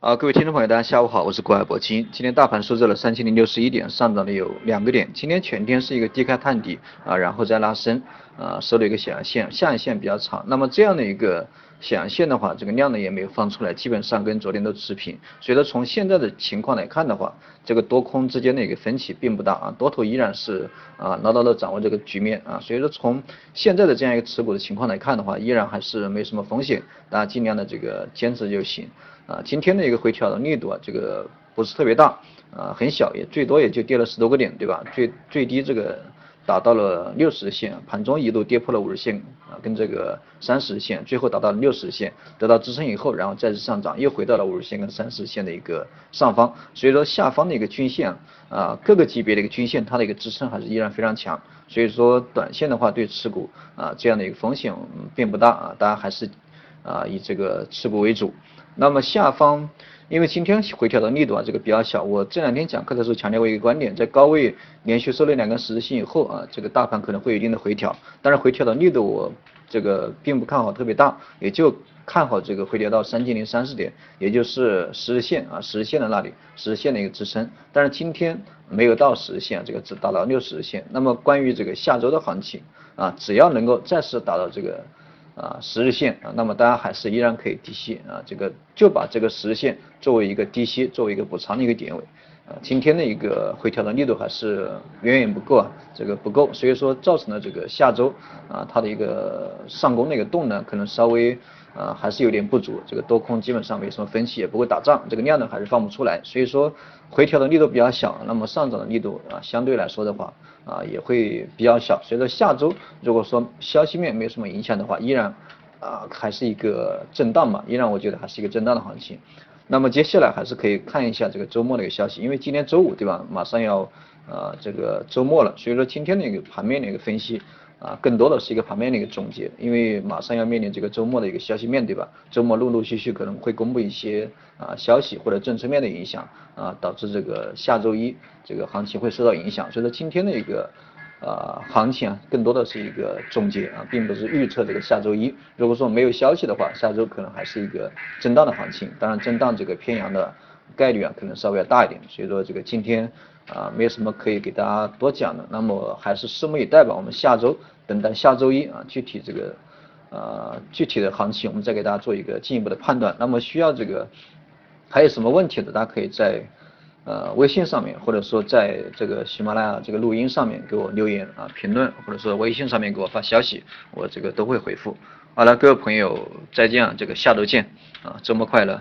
啊，各位听众朋友，大家下午好，我是国海博清。今天大盘收在了三千零六十一点，上涨了有两个点。今天全天是一个低开探底啊，然后再拉升啊，收了一个小阳线，下影线比较长。那么这样的一个小阳线的话，这个量呢也没有放出来，基本上跟昨天都持平。所以说从现在的情况来看的话，这个多空之间的一个分歧并不大啊，多头依然是啊牢牢的掌握这个局面啊。所以说从现在的这样一个持股的情况来看的话，依然还是没什么风险，大家尽量的这个坚持就行。啊，今天的一个回调的力度啊，这个不是特别大，啊，很小，也最多也就跌了十多个点，对吧？最最低这个达到了六十线，盘中一度跌破了五十线啊，跟这个三十线，最后达到了六十线，得到支撑以后，然后再次上涨，又回到了五十线跟三十线的一个上方，所以说下方的一个均线啊，各个级别的一个均线，它的一个支撑还是依然非常强，所以说短线的话对持股啊这样的一个风险并不大啊，大家还是啊以这个持股为主。那么下方，因为今天回调的力度啊，这个比较小。我这两天讲课的时候强调过一个观点，在高位连续收了两根十字星以后啊，这个大盘可能会有一定的回调，但是回调的力度我这个并不看好特别大，也就看好这个回调到三千零三十点，也就是十日线啊，十日线的那里，十日线的一个支撑。但是今天没有到十日线，这个只达到六十日线。那么关于这个下周的行情啊，只要能够再次达到这个。啊，十日线啊，那么大家还是依然可以低吸啊，这个就把这个十日线作为一个低吸，作为一个补偿的一个点位啊。今天的一个回调的力度还是远远不够啊，这个不够，所以说造成了这个下周啊它的一个上攻的一个动能可能稍微啊还是有点不足，这个多空基本上没什么分歧，也不会打仗，这个量呢还是放不出来，所以说回调的力度比较小，那么上涨的力度啊相对来说的话。啊，也会比较小。随着下周，如果说消息面没有什么影响的话，依然啊还是一个震荡嘛，依然我觉得还是一个震荡的行情。那么接下来还是可以看一下这个周末的一个消息，因为今天周五对吧？马上要呃这个周末了，所以说今天的一个盘面的一个分析。啊，更多的是一个盘面的一个总结，因为马上要面临这个周末的一个消息面对吧？周末陆陆续续可能会公布一些啊消息或者政策面的影响啊，导致这个下周一这个行情会受到影响。所以说今天的一个啊行情啊，更多的是一个总结啊，并不是预测这个下周一。如果说没有消息的话，下周可能还是一个震荡的行情，当然震荡这个偏阳的概率啊，可能稍微要大一点。所以说这个今天。啊，没有什么可以给大家多讲的，那么还是拭目以待吧。我们下周等待下周一啊，具体这个呃具体的行情，我们再给大家做一个进一步的判断。那么需要这个还有什么问题的，大家可以在呃微信上面，或者说在这个喜马拉雅这个录音上面给我留言啊评论，或者说微信上面给我发消息，我这个都会回复。好了，各位朋友再见啊，这个下周见啊，周末快乐。